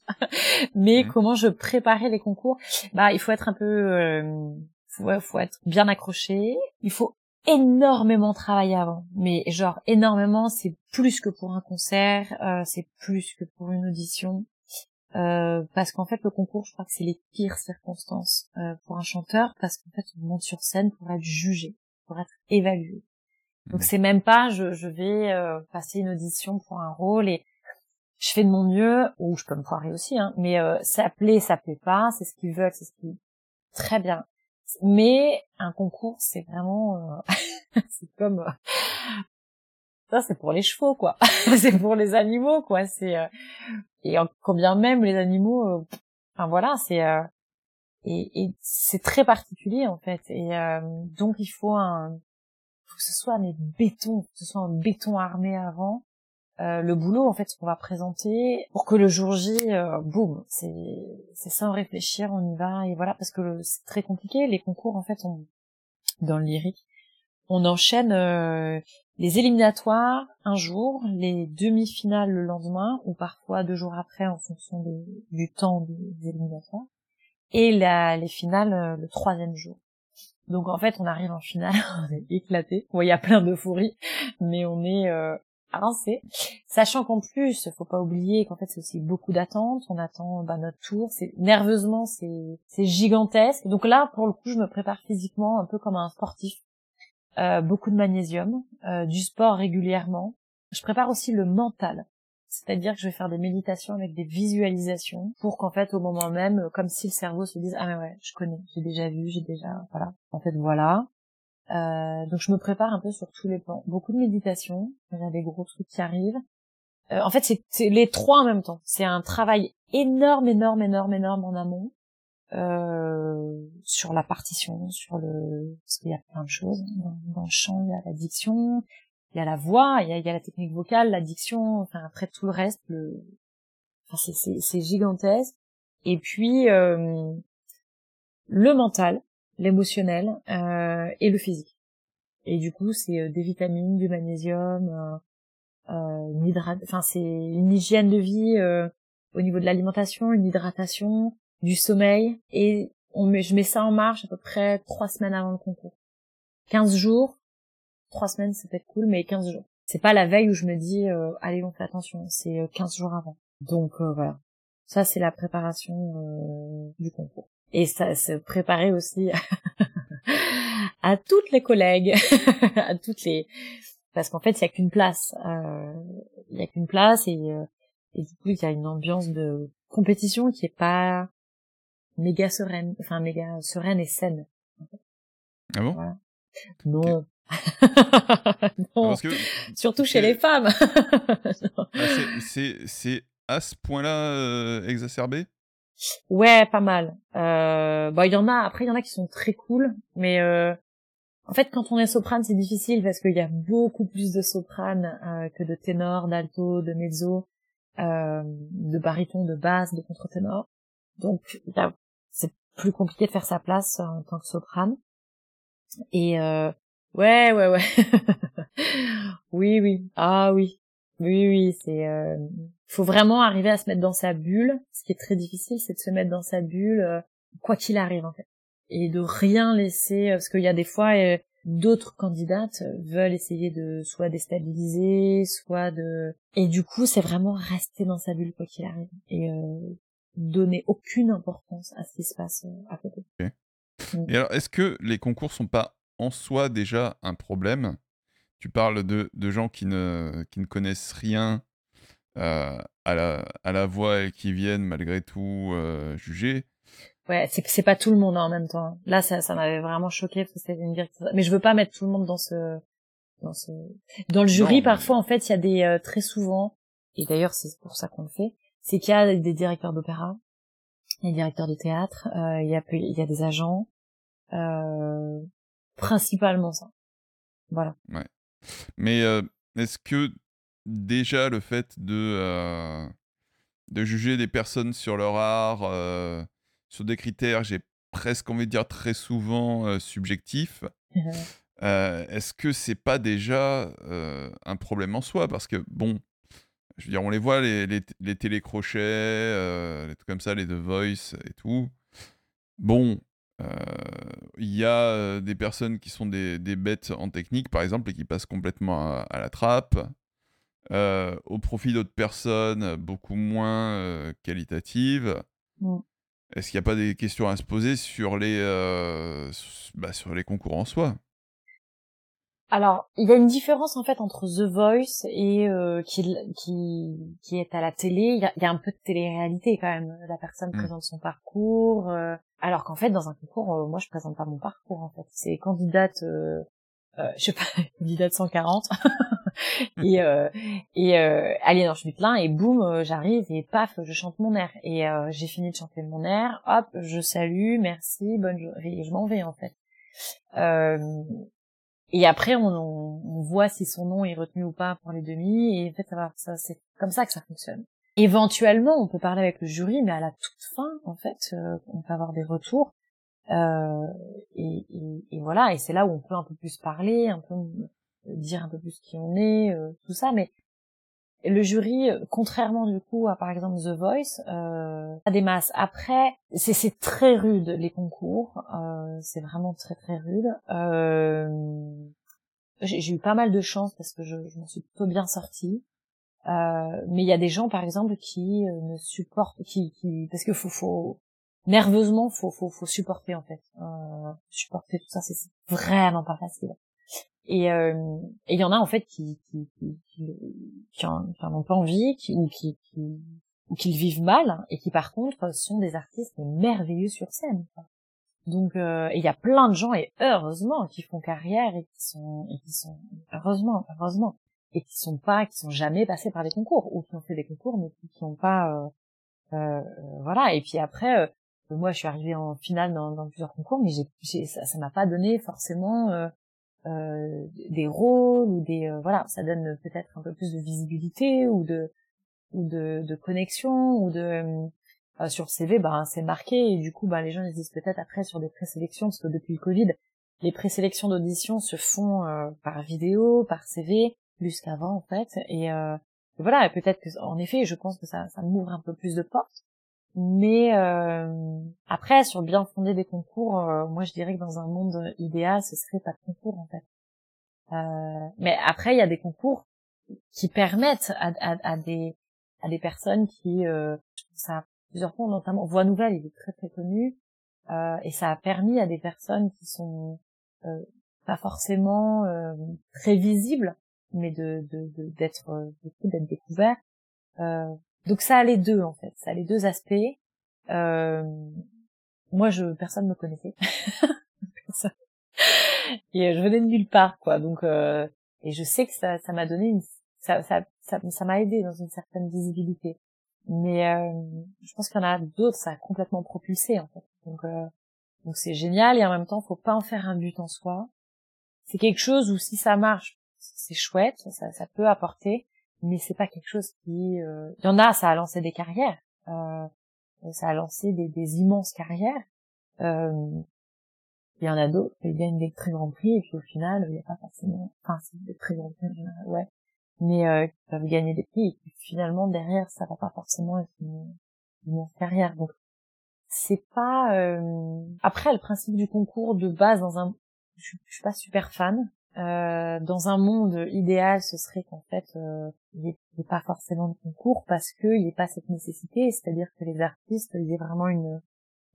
Mais mmh. comment je préparais les concours? Bah il faut être un peu, faut, faut être bien accroché. Il faut énormément travaillé avant, mais genre énormément, c'est plus que pour un concert, euh, c'est plus que pour une audition, euh, parce qu'en fait le concours, je crois que c'est les pires circonstances euh, pour un chanteur, parce qu'en fait on monte sur scène pour être jugé, pour être évalué. Donc c'est même pas, je, je vais passer une audition pour un rôle et je fais de mon mieux, ou je peux me foirer aussi, hein, mais ça plaît, ça plaît pas, c'est ce qu'ils veulent, c'est ce qui très bien. Mais un concours, c'est vraiment, euh, c'est comme, euh, ça c'est pour les chevaux quoi, c'est pour les animaux quoi. C'est euh, et combien même les animaux, enfin voilà, c'est et, et c'est très particulier en fait. Et donc il faut un, faut que ce soit un béton, que ce soit un béton armé avant euh, le boulot en fait ce qu'on va présenter pour que le jour J euh, boum c'est c'est sans réfléchir on y va et voilà parce que c'est très compliqué. Les concours en fait on, dans le lyrique on enchaîne euh, les éliminatoires un jour les demi-finales le lendemain ou parfois deux jours après en fonction du temps des éliminatoires et la, les finales le troisième jour. Donc en fait on arrive en finale on est éclaté bon il y a plein d'euphorie mais on est avancé. Sachant qu'en plus, faut pas oublier qu'en fait c'est aussi beaucoup d'attentes. On attend bah, notre tour. C'est nerveusement, c'est c'est gigantesque. Donc là, pour le coup, je me prépare physiquement un peu comme un sportif. Euh, beaucoup de magnésium, euh, du sport régulièrement. Je prépare aussi le mental. C'est-à-dire que je vais faire des méditations avec des visualisations pour qu'en fait au moment même, comme si le cerveau se dise ah mais ouais, je connais, j'ai déjà vu, j'ai déjà voilà. En fait voilà. Euh, donc je me prépare un peu sur tous les plans. Beaucoup de méditation, il y a des gros trucs qui arrivent. Euh, en fait, c'est les trois en même temps. C'est un travail énorme, énorme, énorme, énorme en amont euh, sur la partition, sur le parce qu'il y a plein de choses dans, le chant. Il y a l'addiction, il y a la voix, il y a, la technique vocale, l'addiction. Enfin après tout le reste, le enfin, c'est gigantesque. Et puis euh, le mental, l'émotionnel euh, et le physique. Et du coup, c'est euh, des vitamines, du magnésium, euh, euh une enfin c'est une hygiène de vie euh, au niveau de l'alimentation, une hydratation, du sommeil et on met, je mets ça en marche à peu près trois semaines avant le concours. 15 jours, trois semaines c'est peut-être cool, mais 15 jours. C'est pas la veille où je me dis euh, allez on fait attention, c'est 15 jours avant. Donc voilà, ça c'est la préparation du concours et ça se préparer aussi à toutes les collègues, à toutes les parce qu'en fait il y a qu'une place, euh, il y a qu'une place et, euh, et du coup il y a une ambiance de compétition qui est pas méga sereine, enfin méga sereine et saine. Ah bon? Non. non. que, Surtout chez les femmes. Ah, c'est c'est à ce point-là euh, exacerbé? Ouais, pas mal. Euh, bah il y en a. Après il y en a qui sont très cool, mais euh, en fait quand on est soprane c'est difficile parce qu'il y a beaucoup plus de soprane euh, que de ténor, d'alto, de mezzo, euh, de baryton, de basse, de contre-ténor. Donc c'est plus compliqué de faire sa place en tant que soprane. Et euh, ouais ouais ouais. oui oui ah oui oui oui c'est euh, faut vraiment arriver à se mettre dans sa bulle. Ce qui est très difficile, c'est de se mettre dans sa bulle, euh, quoi qu'il arrive en fait, et de rien laisser, euh, parce qu'il y a des fois euh, d'autres candidates veulent essayer de soit déstabiliser, soit de, et du coup c'est vraiment rester dans sa bulle quoi qu'il arrive et donner aucune importance à ce qui se passe à côté. Mm. Et alors, est-ce que les concours sont pas en soi déjà un problème? Tu parles de, de gens qui ne, qui ne connaissent rien euh, à, la, à la voix et qui viennent malgré tout euh, juger. Ouais, c'est c'est pas tout le monde hein, en même temps. Là, ça, ça m'avait vraiment choqué parce que c'était une Mais je veux pas mettre tout le monde dans ce, dans ce, dans le jury. parfois, en fait, il y a des euh, très souvent, et d'ailleurs c'est pour ça qu'on le fait, c'est qu'il y a des directeurs d'opéra, des directeurs de théâtre, il y a il y a des agents, principalement ça. Voilà. Ouais. Mais est-ce que déjà le fait de, euh, de juger des personnes sur leur art, euh, sur des critères, j'ai presque envie de dire très souvent euh, subjectifs. Est-ce que c'est pas déjà un problème en soi? Parce que, bon, je veux dire, on les voit, les, les, les télécrochets, les trucs comme ça, les The Voice et tout. Bon, il y a des personnes qui sont des, des, bêtes en technique, par exemple, et qui passent complètement à la trappe. Euh, au profit d'autres personnes beaucoup moins euh, qualitatives. Mm. Est-ce qu'il n'y a pas des questions à se poser sur les, euh, bah, sur les concours en soi? Alors, il y a une différence en fait entre The Voice et qui, qui, qui est à la télé. Il y a, y a, un peu de télé-réalité quand même. La personne mm. présente son parcours, alors qu'en fait, dans un concours, moi, je présente pas mon parcours en fait. C'est candidate, je sais pas, candidate 140. et euh, et euh, allez non je suis plein et boum euh, j'arrive et paf je chante mon air et euh, j'ai fini de chanter mon air hop je salue merci bonne journée et je m'en vais en fait euh, et après on, on, voit si son nom est retenu ou pas pour les demi et en fait ça ça c'est comme ça que ça fonctionne. Éventuellement on peut parler avec le jury mais à la toute fin en fait on peut avoir des retours et, et, et voilà et c'est là où on peut un peu plus parler un peu dire un peu plus qui on est, euh, tout ça, mais le jury, contrairement du coup à par exemple The Voice, euh, a des masses. Après, c'est c'est très rude les concours, euh, c'est vraiment très très rude. Euh, j'ai eu pas mal de chance parce que je, je m'en suis plutôt bien sortie. Euh, mais il y a des gens, par exemple, qui euh, ne supportent, qui, qui, parce que faut, faut, nerveusement, faut, faut, faut supporter en fait. Euh, supporter tout ça, c'est vraiment pas facile. Et euh, il y en a en fait qui, qui, qui, qui, qui en, ont pas envie, qui, ou qui, qui, ou qui le vivent mal, et qui par contre sont des artistes merveilleux sur scène. Donc, euh, il y a plein de gens et heureusement qui font carrière et qui sont, et qui sont heureusement, heureusement, et qui sont pas, qui sont jamais passés par des concours ou qui ont fait des concours mais qui n'ont pas, euh, euh, voilà. Et puis après, euh, moi, je suis arrivée en finale dans, dans plusieurs concours, mais j'ai, ça m'a pas donné forcément euh, euh, des rôles ou des, voilà, ça donne peut-être un peu plus de visibilité ou de, ou de, de connexion ou de euh, sur CV, bah, c'est marqué et du coup, bah, les gens ils disent peut-être après sur des présélections, parce que depuis le Covid, les présélections d'audition se font euh, par vidéo, par CV, plus qu'avant en fait. Et, euh, voilà, peut-être que en effet, je pense que ça, ça m'ouvre un peu plus de portes. Mais après, sur bien fonder des concours, moi je dirais que dans un monde idéal, ce serait pas de concours en fait. mais après, il y a des concours qui permettent à, à, à des à des personnes qui, euh, ça plusieurs fois, notamment Voix Nouvelle, il est très très connu, euh, et ça a permis à des personnes qui sont euh, pas forcément euh, très visibles, mais de d'être de, de, d'être découverts. Euh, donc ça a les deux en fait, ça a les deux aspects. Euh, moi, je personne me connaissait. et je venais de nulle part quoi donc euh, et je sais que ça ça m'a donné une ça ça ça m'a aidé dans une certaine visibilité mais euh, je pense qu'il y en a d'autres, ça a complètement propulsé en fait. Donc euh, donc c'est génial et en même temps, faut pas en faire un but en soi. C'est quelque chose où si ça marche, c'est chouette, ça, ça peut apporter, mais c'est pas quelque chose qui. Euh... Il y en a, ça a lancé des carrières, euh, ça a lancé des, des immenses carrières. Euh... Il y en a d'autres, ils gagnent des très grands prix et puis au final, il n'y a pas forcément. Enfin, c'est des très grands prix, ouais mais euh, qui peuvent gagner des prix et qui finalement derrière ça va pas forcément être une, une carrière donc c'est pas euh... après le principe du concours de base dans un je suis pas super fan euh, dans un monde idéal ce serait qu'en fait euh, il n'y ait, pas forcément de concours parce que il n'y ait pas cette nécessité. C'est-à-dire que les artistes il y ait vraiment une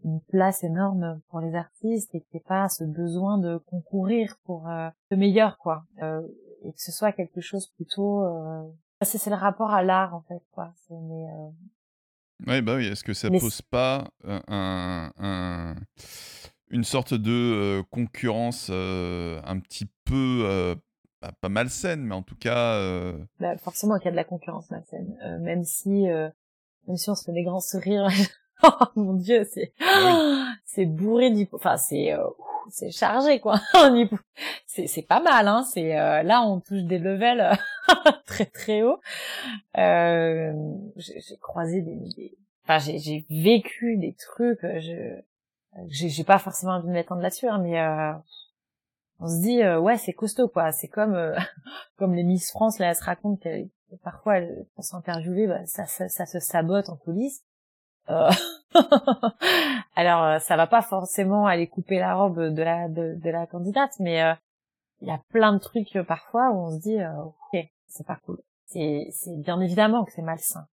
une place énorme pour les artistes et qu'il n'y ait pas ce besoin de concourir pour euh, le meilleur quoi. Euh, et que ce soit quelque chose plutôt euh... c'est le rapport à l'art en fait quoi. Mais ouais bah oui est-ce que ça mais pose pas un, un, une sorte de euh, concurrence euh, un petit peu euh, pas, pas, malsaine mais en tout cas bah, forcément qu'il y a de la concurrence malsaine même si même si on se fait des grands sourires oh mon dieu c'est ah oui. c'est bourré du enfin c'est c'est chargé quoi. c'est c'est pas mal hein. C'est euh, là on touche des levels euh, très très haut. Euh, j'ai croisé des, des... enfin j'ai j'ai vécu des trucs. Euh, je j'ai pas forcément envie de m'étendre là-dessus, hein, mais euh, on se dit ouais c'est costaud quoi. C'est comme comme les Miss France là, elles se racontent que parfois elles, pour s'interviewer, bah, ça, ça, ça se sabote en coulisses. Euh, alors euh, ça va pas forcément aller couper la robe de la de, de la candidate, mais euh, il y a plein de trucs parfois où on se dit ok c'est pas cool. C'est c'est bien évidemment que c'est malsain.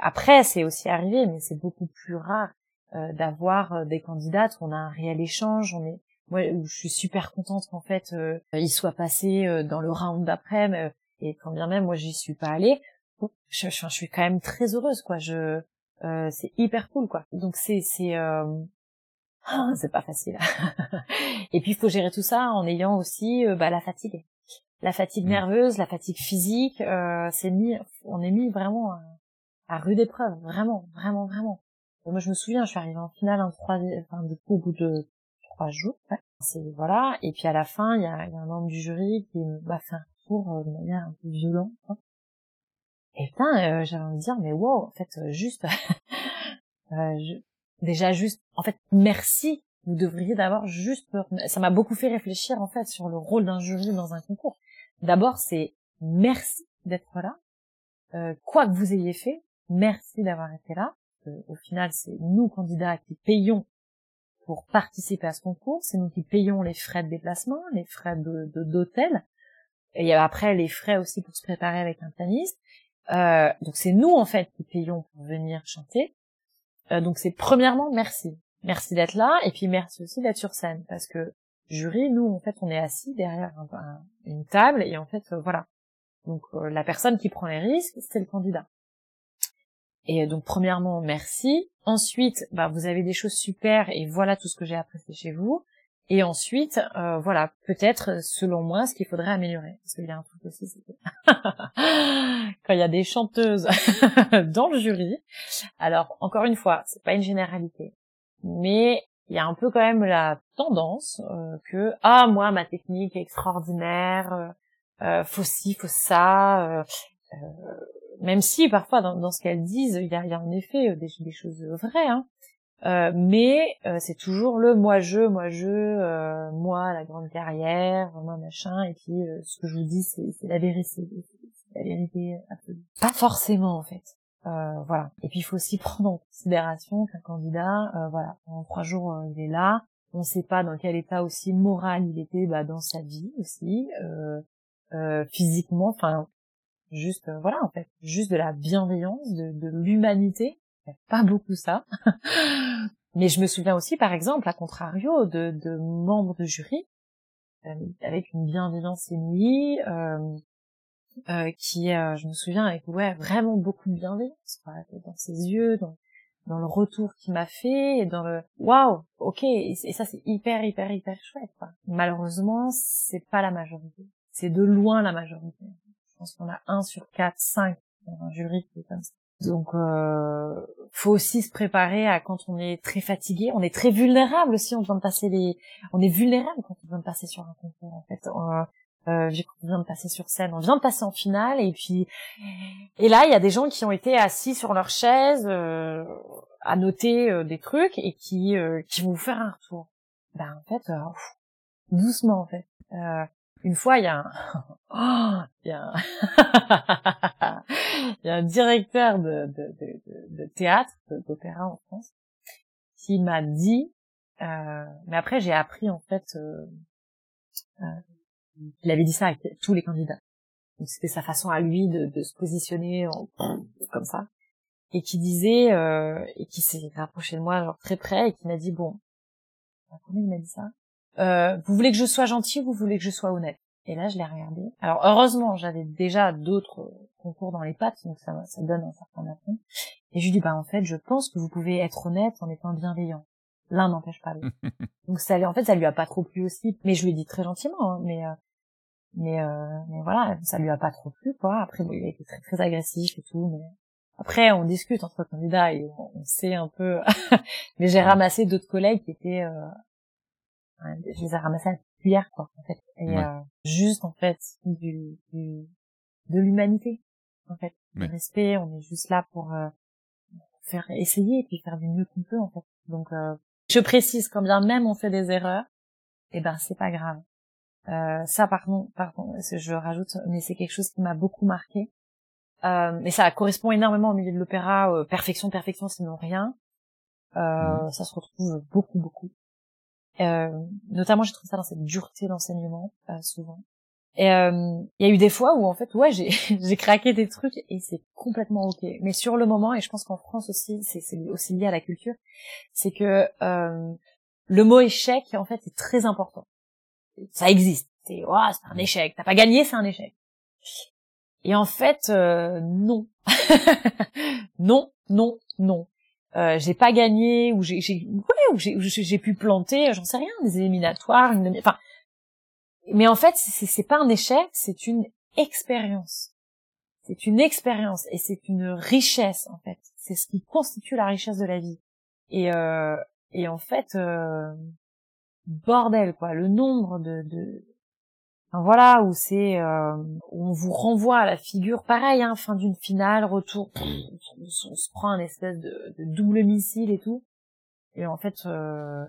après c'est aussi arrivé, mais c'est beaucoup plus rare d'avoir des candidates on a un réel échange. On est moi je suis super contente qu'en fait ils soient passés dans le round d'après, et quand bien même moi j'y suis pas allée. Je, je, je, suis quand même très heureuse quoi. Je euh, c'est hyper cool quoi. Donc c'est c'est euh... oh, c'est pas facile. et puis il faut gérer tout ça en ayant aussi euh, bah, la fatigue, la fatigue mmh. nerveuse, la fatigue physique. Euh, c'est mis, on est mis vraiment à, à rude épreuve, vraiment, vraiment, vraiment. Moi je me souviens, je suis arrivée en finale un trois, enfin du coup au bout de trois jours. C'est voilà. Et puis à la fin, il y a, y a, un membre du jury qui m'a fait un retour euh, de manière un peu violente. Et putain, euh, j'avais envie de dire, mais wow, en fait, euh, juste, euh, je... déjà juste, en fait, merci. Vous devriez d'abord juste, ça m'a beaucoup fait réfléchir en fait sur le rôle d'un jury dans un concours. D'abord, c'est merci d'être là, euh, quoi que vous ayez fait, merci d'avoir été là. Au final, c'est nous candidats qui payons pour participer à ce concours. C'est nous qui payons les frais de déplacement, les frais d'hôtel, et après les frais aussi pour se préparer avec un pianiste. Euh, donc c'est nous en fait qui payons pour venir chanter. Euh, donc c'est premièrement merci, merci d'être là, et puis merci aussi d'être sur scène, parce que jury, nous en fait on est assis derrière une table et en fait euh, voilà. Donc euh, la personne qui prend les risques, c'est le candidat. Et donc premièrement, merci. Ensuite, bah, vous avez des choses super et voilà tout ce que j'ai apprécié chez vous. Et ensuite, euh, voilà, peut-être selon moi, ce qu'il faudrait améliorer. Parce qu'il y a un truc aussi, c'est quand il y a des chanteuses dans le jury, alors encore une fois, c'est pas une généralité, mais il y a un peu quand même la tendance euh, que ah moi ma technique est extraordinaire, euh, euh faut ci, faut ça. Euh, même si parfois dans, dans ce qu'elles disent, il y a, y a, en effet des, des choses vraies, hein, euh, mais euh, c'est toujours le moi je, moi je, euh, moi la grande carrière, moi machin, et puis ce que je vous dis c'est la vérité, la vérité absolue. Pas forcément en fait. voilà. Et puis il faut aussi prendre en considération qu'un candidat, voilà, en trois jours il est là, on ne sait pas dans quel état aussi moral il était bah, dans sa vie aussi, physiquement, enfin juste voilà en fait, juste de la bienveillance, de, de l'humanité pas beaucoup ça. Mais je me souviens aussi, par exemple, à contrario, de, de membres de jury, euh, avec une bienveillance inouïe, euh, euh, qui, euh, je me souviens, avec ouais, vraiment beaucoup de bienveillance dans ses yeux, dans, dans le retour qu'il m'a fait, et dans le waouh, ok, et, ça c'est hyper, hyper, hyper chouette. Quoi. Malheureusement, c'est pas la majorité. C'est de loin la majorité. Je pense qu'on a un sur quatre, cinq dans un jury qui est comme ça. Donc, euh, faut aussi se préparer à quand on est très fatigué. On est très vulnérable aussi. On vient de passer les, on est vulnérable quand on vient de passer sur un concours. En fait, euh, euh, on vient de passer sur scène, on vient de passer en finale, et puis, et là, il y a des gens qui ont été assis sur leur chaise euh, à noter euh, des trucs et qui euh, qui vont vous faire un retour. Ben en fait, doucement en fait. Une fois, il y a un, oh, il y a un... il y a un directeur de, théâtre, d'opéra en France, qui m'a dit, euh, mais après j'ai appris en fait, euh, euh, il avait dit ça avec tous les candidats. C'était sa façon à lui de, se positionner comme ça, et qui disait, euh, et qui s'est rapproché de moi genre très près et qui m'a dit bon, comment il m'a dit ça? Euh, Vous voulez que je sois gentil ou vous voulez que je sois honnête? Et là je l'ai regardé. Alors heureusement j'avais déjà d'autres concours dans les pattes, donc ça, ça donne un certain aplomb. Et je lui dis, bah en fait, je pense que vous pouvez être honnête en étant bienveillant. L'un n'empêche pas l'autre. donc ça, en fait, ça lui a pas trop plu aussi. Mais je lui ai dit très gentiment, hein, mais euh, mais euh, mais voilà, ça lui a pas trop plu quoi. Après, bon, il a été très très agressif et tout, mais après on discute entre candidats et on, sait un peu. mais j'ai ramassé d'autres collègues qui étaient, euh... je les ai ramassés à cuillère quoi en fait, et euh, juste en fait du, du de l'humanité en fait. Le respect, on est juste là pour euh, faire essayer et puis faire du mieux qu'on peut en fait. Donc euh, je précise quand bien même on fait des erreurs, et eh ben c'est pas grave. Euh, ça pardon, pardon, je rajoute, mais c'est quelque chose qui m'a beaucoup marqué. Euh, mais ça correspond énormément au milieu de l'opéra, euh, perfection, perfection, sinon rien. Euh, Ça se retrouve beaucoup, beaucoup. Euh, notamment, j'ai trouvé ça dans cette dureté d'enseignement, souvent. Et euh, il y a eu des fois où en fait, ouais, j'ai j'ai craqué des trucs et c'est complètement ok. Mais sur le moment, et je pense qu'en France aussi, c'est aussi lié à la culture, c'est que euh, le mot échec en fait est très important. Ça existe. C'est oh, c'est un échec. T'as pas gagné, c'est un échec. Et en fait, euh, non, non, non, non. Euh, j'ai pas gagné ou j'ai ouais, ou j'ai pu planter, j'en sais rien, des éliminatoires, une enfin mais en fait, c'est pas un échec, c'est une expérience. C'est une expérience et c'est une richesse en fait. C'est ce qui constitue la richesse de la vie. Et euh, et en fait, euh, bordel quoi, le nombre de, de... Voilà où c'est euh, on vous renvoie à la figure pareil, hein, fin d'une finale, retour, on, se prend un espèce de, double missile et tout. Et en fait, euh,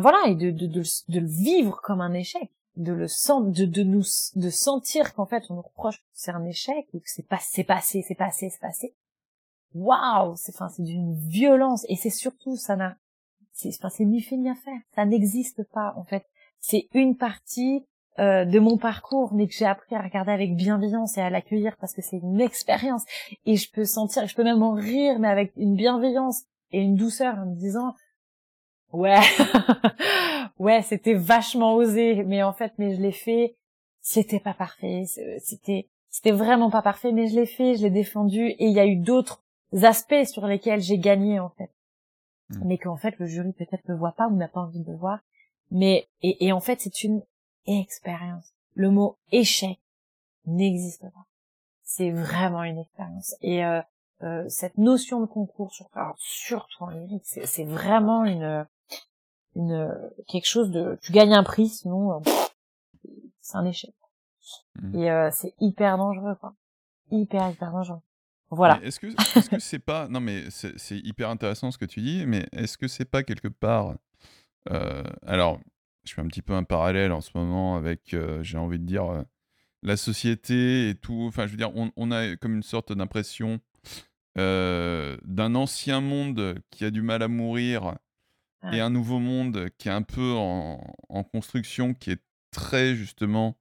voilà, et de, de, de, de le vivre comme un échec de le sentir, de, de nous, de sentir qu'en fait on nous reproche que c'est un échec ou que c'est pas, c'est passé, c'est passé, c'est passé. Waouh, c'est, enfin, c'est d'une violence et c'est surtout, ça n'a, c'est enfin c'est ni fait ni à faire ça n'existe pas en fait c'est une partie euh, de mon parcours mais que j'ai appris à regarder avec bienveillance et à l'accueillir parce que c'est une expérience. Et je peux sentir je peux même en rire mais avec une bienveillance et une douceur en me disant ouais ouais c'était vachement osé. Mais en fait mais je l'ai fait. C'était pas parfait. C'était c'était vraiment pas parfait mais je l'ai fait je l'ai défendu. Et il y a eu d'autres aspects sur lesquels j'ai gagné en fait. Hmm. mais qu'en fait le jury peut-être ne voit pas ou n'a pas envie de voir. Mais et, et en fait c'est une expérience. Le mot échec n'existe pas. C'est vraiment une expérience. Et euh, euh, cette notion de concours, sur, surtout en lyrique, c'est vraiment une une quelque chose de tu gagnes un prix sinon euh, c'est un échec. Hmm. Et euh, c'est hyper dangereux quoi. Hyper hyper dangereux. Voilà. Est-ce que est-ce que c'est pas non mais c'est hyper intéressant ce que tu dis, mais est-ce que c'est pas quelque part euh, alors je fais un petit peu un parallèle en ce moment avec euh, j'ai envie de dire euh, la société et tout. Enfin je veux dire on, on a comme une sorte d'impression d'un ancien monde qui a du mal à mourir et un nouveau monde qui est un peu en, en construction, qui est très justement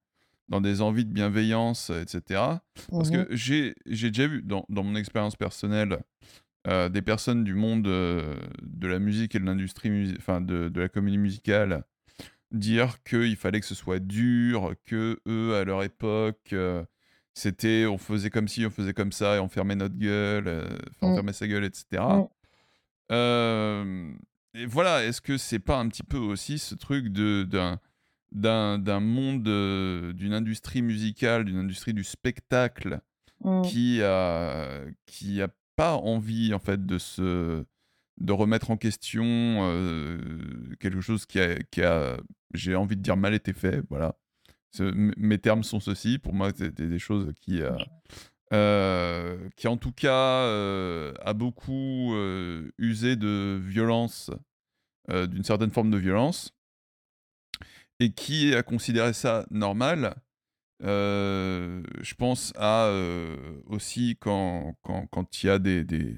dans des envies de bienveillance, etc. Parce que mmh j'ai déjà vu dans, dans mon expérience personnelle euh, des personnes du monde euh, de la musique et de l'industrie, enfin de, de, la comédie musicale, dire qu'il fallait que ce soit dur, que eux, à leur époque, euh, c'était on faisait comme ci, on faisait comme ça, et on fermait notre gueule, on mmh. fermait sa gueule, etc. Mmh. et voilà, est-ce que c'est pas un petit peu aussi ce truc d'un d'un monde, d'une industrie musicale, d'une industrie du spectacle mmh. qui a qui a pas envie en fait de se de remettre en question quelque chose qui a, qui a j'ai envie de dire mal été fait voilà mes termes sont ceux-ci pour moi c'était des choses qui euh, qui en tout cas a beaucoup usé de violence d'une certaine forme de violence et qui a considéré ça normal. Je pense à aussi quand quand quand il y a des, des,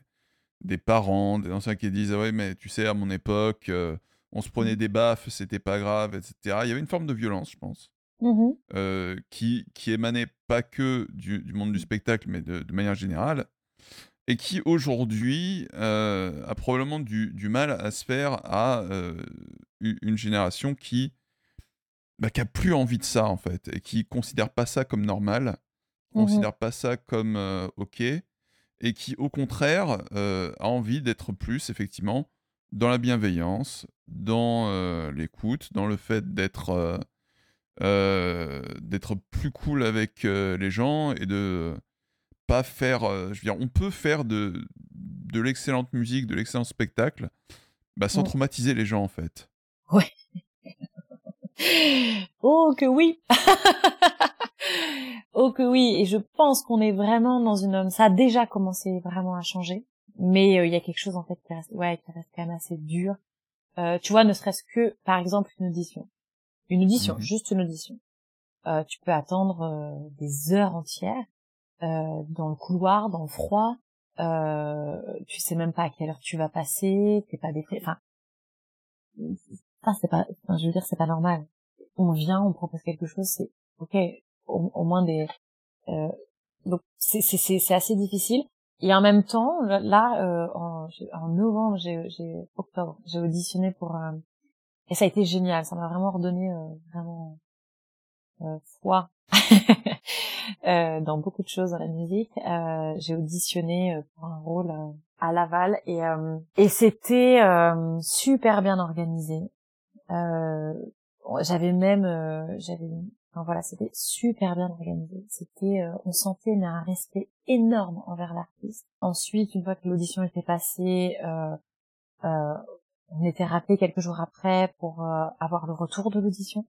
des parents, des anciens qui disent ah ouais mais tu sais à mon époque euh, on se prenait mmh. des baffes c'était pas grave etc. Il y avait une forme de violence je pense mmh qui qui émanait pas que du, du monde du spectacle mais de, de manière générale et qui aujourd'hui a probablement du, du, mal à se faire à une génération qui bah, qui a plus envie de ça en fait et qui considère pas ça comme normal, mmh considère pas ça comme ok et qui au contraire a envie d'être plus effectivement dans la bienveillance, dans l'écoute, dans le fait d'être d'être plus cool avec les gens et de pas faire je veux dire on peut faire de de l'excellente musique, de l'excellent spectacle bah, sans traumatiser les gens en fait. Ouais. oh que oui Oh que oui Et je pense qu'on est vraiment dans une... Ça a déjà commencé vraiment à changer, mais euh, il y a quelque chose en fait qui reste, ouais, qui reste quand même assez dur. Euh, tu vois, ne serait-ce que, par exemple, une audition. Une audition, mhm. juste une audition. Euh, tu peux attendre euh, des heures entières euh, dans le couloir, dans le froid. tu sais même pas à quelle heure tu vas passer. T'es pas dépré. Enfin, ah, c'est pas, enfin, je veux dire, c'est pas normal. On vient, on propose quelque chose, c'est ok, au, moins des, euh, donc c'est c'est c'est assez difficile. Et en même temps, là, euh, en, en novembre, j'ai j'ai octobre, j'ai auditionné pour euh, et ça a été génial. Ça m'a vraiment redonné euh, vraiment euh, foi euh, dans beaucoup de choses dans la musique. J'ai auditionné pour un rôle à Laval et et c'était super bien organisé. J'avais même, j'avais, voilà, c'était super bien organisé. C'était, euh, on sentait mais un respect énorme envers l'artiste. Ensuite, une fois que l'audition était passée, on était rappelé quelques jours après pour avoir le retour de l'audition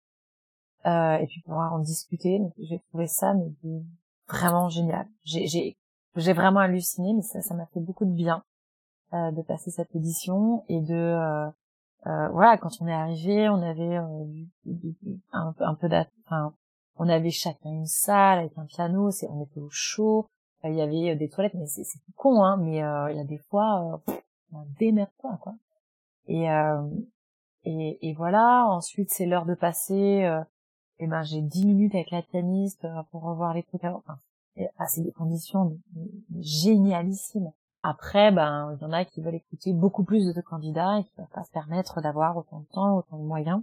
et puis pouvoir en discuter. J'ai trouvé ça mais vraiment génial. J'ai j'ai j'ai vraiment halluciné, mais ça ça m'a fait beaucoup de bien de passer cette audition et de euh, voilà, quand on est arrivé, on avait euh, un, un, peu d'at... Enfin, on avait chacun une salle avec un piano, c'est, on était au chaud, il y avait des toilettes, mais c'est, c'est con, hein, mais il y a des fois, euh, démerde-toi, quoi. Et, et, et voilà. Ensuite, c'est l'heure de passer. et ben, j'ai dix minutes avec la pianiste pour revoir les trucs. Enfin, c'est des conditions génialissimes. Après, ben, il y en a qui veulent écouter beaucoup plus de candidats et qui ne peuvent pas se permettre d'avoir autant de temps, autant de moyens.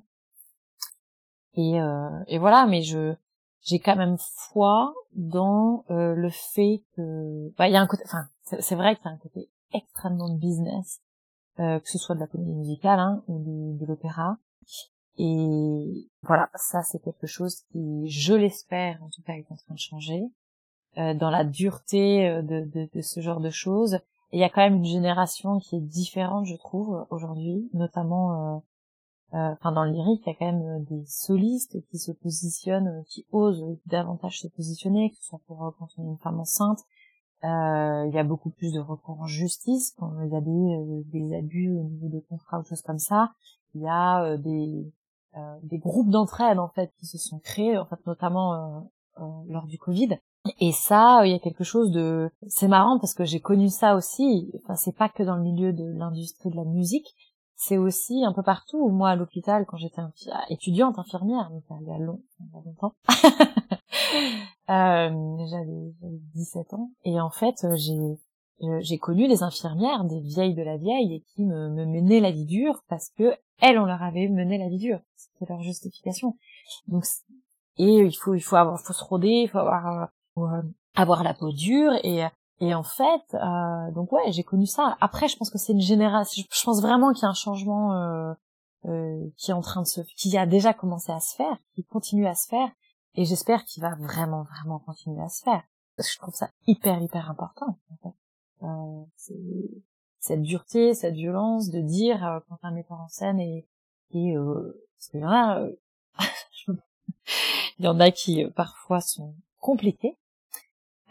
Et, euh, et voilà, mais je j'ai quand même foi dans euh, le fait que, bah, il y a un côté, enfin, c'est vrai y a un côté extrêmement de business, euh, que ce soit de la comédie musicale hein, ou de, de l'opéra. Et voilà, ça c'est quelque chose qui, je l'espère, en tout cas, est en train de changer. Euh, dans la dureté euh, de, de, de, ce genre de choses. Et il y a quand même une génération qui est différente, je trouve, aujourd'hui, notamment, euh, euh, enfin dans le lyrique, il y a quand même des solistes qui se positionnent, qui osent davantage se positionner, que ce soit pour quand on est une femme enceinte. il y a beaucoup plus de recours en justice quand il y a des, des abus au niveau des contrats ou choses comme ça. Il y a des des groupes d'entraide en fait qui se sont créés, en fait notamment lors du Covid, et ça, il y a quelque chose de, c'est marrant parce que j'ai connu ça aussi. Enfin, c'est pas que dans le milieu de l'industrie de la musique, c'est aussi un peu partout. Moi, à l'hôpital, quand j'étais étudiante infirmière, mais il y a, y a longtemps, euh, j'avais 17 ans, et en fait, j'ai j'ai connu des infirmières, des vieilles de la vieille, et qui me, me menaient la vie dure parce que elles, on leur avait mené la vie dure. C'était leur justification. Donc, et il faut, il faut avoir, faut se roder, il faut avoir euh, avoir la peau dure et et en fait euh, donc ouais j'ai connu ça. Après je pense que c'est une génération je pense vraiment qu'il y a un changement euh, euh, qui est en train de se qui a déjà commencé à se faire qui continue à se faire et j'espère qu'il va vraiment vraiment continuer à se faire. Parce que je trouve ça hyper hyper important en fait. euh, cette dureté cette violence de dire euh, quand un metteur en scène et et parce qu'il y en a il y en a qui parfois sont compliqués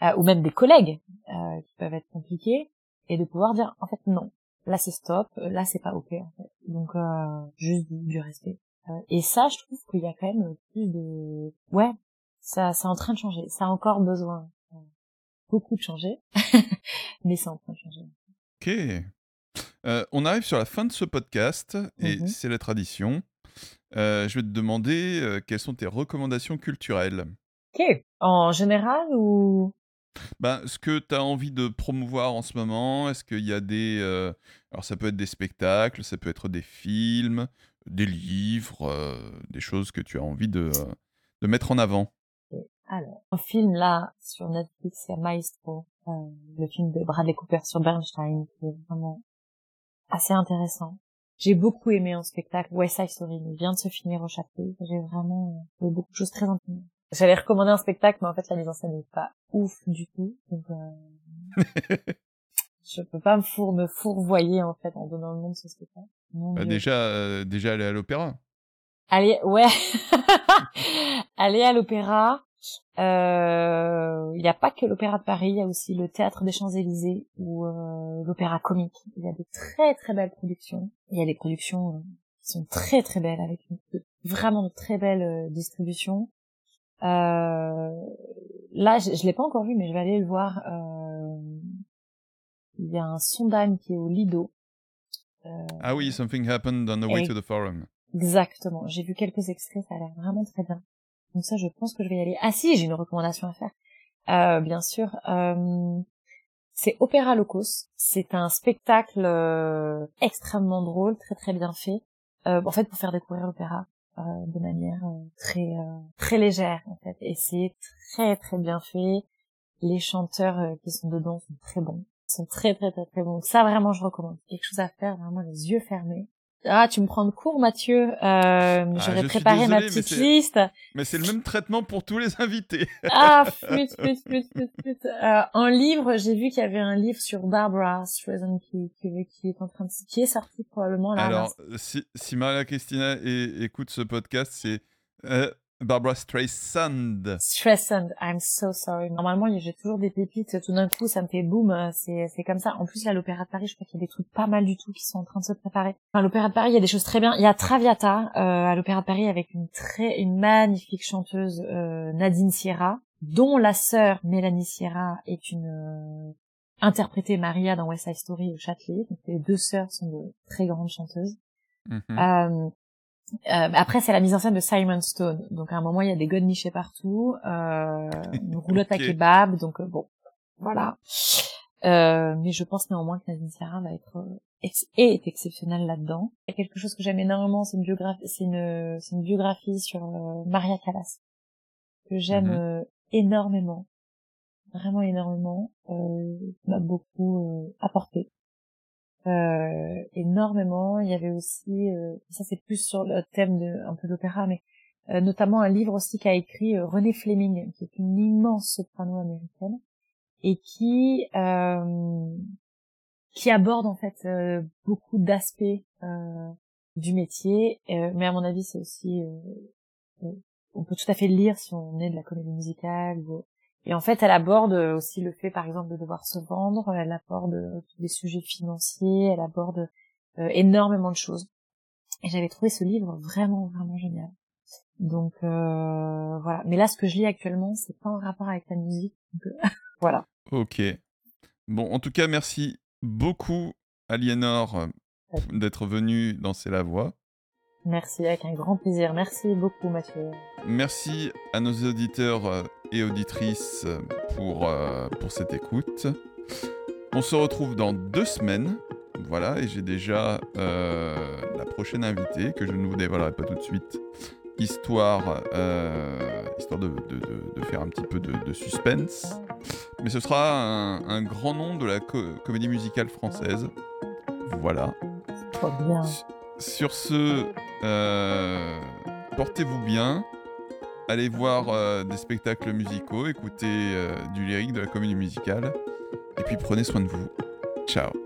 euh, ou même des collègues euh, qui peuvent être compliqués, et de pouvoir dire en fait non, là c'est stop, là c'est pas ok en fait. Donc euh, juste du, respect. et ça, je trouve qu'il y a quand même plus de ouais, ça c'est en train de changer. Ça a encore besoin beaucoup de changer, mais c'est en train de changer. Ok. on arrive sur la fin de ce podcast et mm-hmm. c'est la tradition. je vais te demander quelles sont tes recommandations culturelles? Ok. En général ou ben, ce que tu as envie de promouvoir en ce moment, est-ce qu'il y a des... Euh, alors ça peut être des spectacles, ça peut être des films, des livres, euh, des choses que tu as envie de, de mettre en avant? Alors, un film là, sur Netflix, c'est Maestro, euh, le film de Bradley Cooper sur Bernstein, qui est vraiment assez intéressant. J'ai beaucoup aimé en spectacle West Side Story, il vient de se finir au Châtelet. J'ai vraiment fait beaucoup de choses très intéressantes. J'allais recommander un spectacle, mais en fait, la mise en scène n'est pas ouf du tout. Donc, euh... je peux pas me, four, me fourvoyer, en fait, en donnant le nom de ce spectacle. Bah, déjà, euh, déjà aller à l'opéra. Allez, ouais. aller à l'opéra. Euh, il n'y a pas que l'opéra de Paris, il y a aussi le théâtre des Champs-Élysées ou euh, l'opéra comique. Il y a de très très belles productions. Il y a des productions euh, qui sont très très belles avec une, vraiment de très belles distributions. Euh, là, je, je l'ai pas encore vu, mais je vais aller le voir. Euh, il y a un Sondheim qui est au Lido. Euh, ah oui, Something Happened on the Way to the Forum. Exactement. J'ai vu quelques extraits, ça a l'air vraiment très bien. Donc ça, je pense que je vais y aller. Ah si, j'ai une recommandation à faire. Euh, bien sûr. Euh, c'est Opéra Locos. C'est un spectacle euh, extrêmement drôle, très très bien fait. en fait, pour faire découvrir l'opéra. Euh, de manière euh, très euh, très légère en fait. Et c'est très très bien fait. Les chanteurs qui sont dedans sont très bons. Sont très très très très bons. Ça vraiment je recommande. Quelque chose à faire vraiment les yeux fermés ah, tu me prends de court, Mathieu. Euh, ah, J'aurais préparé ma petite liste. Mais c'est le même traitement pour tous les invités. ah, flûte, flûte, flûte, flûte. Euh, en livre, j'ai vu qu'il y avait un livre sur Barbara Streisand qui, qui, qui, est en train de, qui est sorti probablement là. Alors, si, si Maria Christina écoute ce podcast, c'est euh, Barbara Streisand. Streisand, I'm so sorry. Normalement, j'ai toujours des pépites. Tout d'un coup, ça me fait boum. C'est, c'est comme ça. En plus, là, l'Opéra de Paris, je crois qu'il y a des trucs pas mal du tout qui sont en train de se préparer. Enfin, l'Opéra de Paris, il y a des choses très bien. Il y a Traviata euh, à l'Opéra de Paris avec une très, une magnifique chanteuse euh, Nadine Sierra, dont la sœur Mélanie Sierra est une euh, interprétée Maria dans West Side Story au Châtelet. Donc, les deux sœurs sont de très grandes chanteuses. Mmh après, c'est la mise en scène de Simon Stone. Donc, à un moment, il y a des godes nichés partout, euh, une roulotte à kebab. Donc, bon, voilà. Euh, mais je pense néanmoins que Nadine Serra va être ex est exceptionnelle là-dedans. Il y a quelque chose que j'aime énormément, c'est une biographie, c'est une, c'est une biographie sur Maria Callas que j'aime mmh énormément, vraiment énormément, euh, m'a beaucoup euh, apporté. Euh, énormément. Il y avait aussi, euh, ça c'est plus sur le thème de un peu l'opéra, mais euh, notamment un livre aussi qu'a écrit René Fleming, qui est une immense soprano américaine et qui qui aborde en fait beaucoup d'aspects du métier, mais à mon avis c'est aussi on peut tout à fait le lire si on est de la comédie musicale et en fait, elle aborde aussi le fait, par exemple, de devoir se vendre. Elle aborde des sujets financiers. Elle aborde euh, énormément de choses. Et j'avais trouvé ce livre vraiment, vraiment génial. Donc euh, voilà. Mais là, ce que je lis actuellement, c'est pas en rapport avec la musique. Donc, euh, voilà. Ok. Bon, en tout cas, merci beaucoup, Aliénor, d'être venue danser la voix. Merci, avec un grand plaisir. Merci beaucoup, Mathieu. Merci à nos auditeurs euh, et auditrices euh, pour, euh, pour cette écoute. On se retrouve dans deux semaines. Voilà, et j'ai déjà la prochaine invitée que je ne vous dévoilerai pas tout de suite, histoire, histoire de, de, faire un petit peu de, suspense. Mais ce sera un, grand nom de la comédie musicale française. Voilà. Trop bien. Sur ce, euh, portez-vous bien. Allez voir euh, des spectacles musicaux, écoutez euh, du lyrique, de la comédie musicale. Et puis prenez soin de vous. Ciao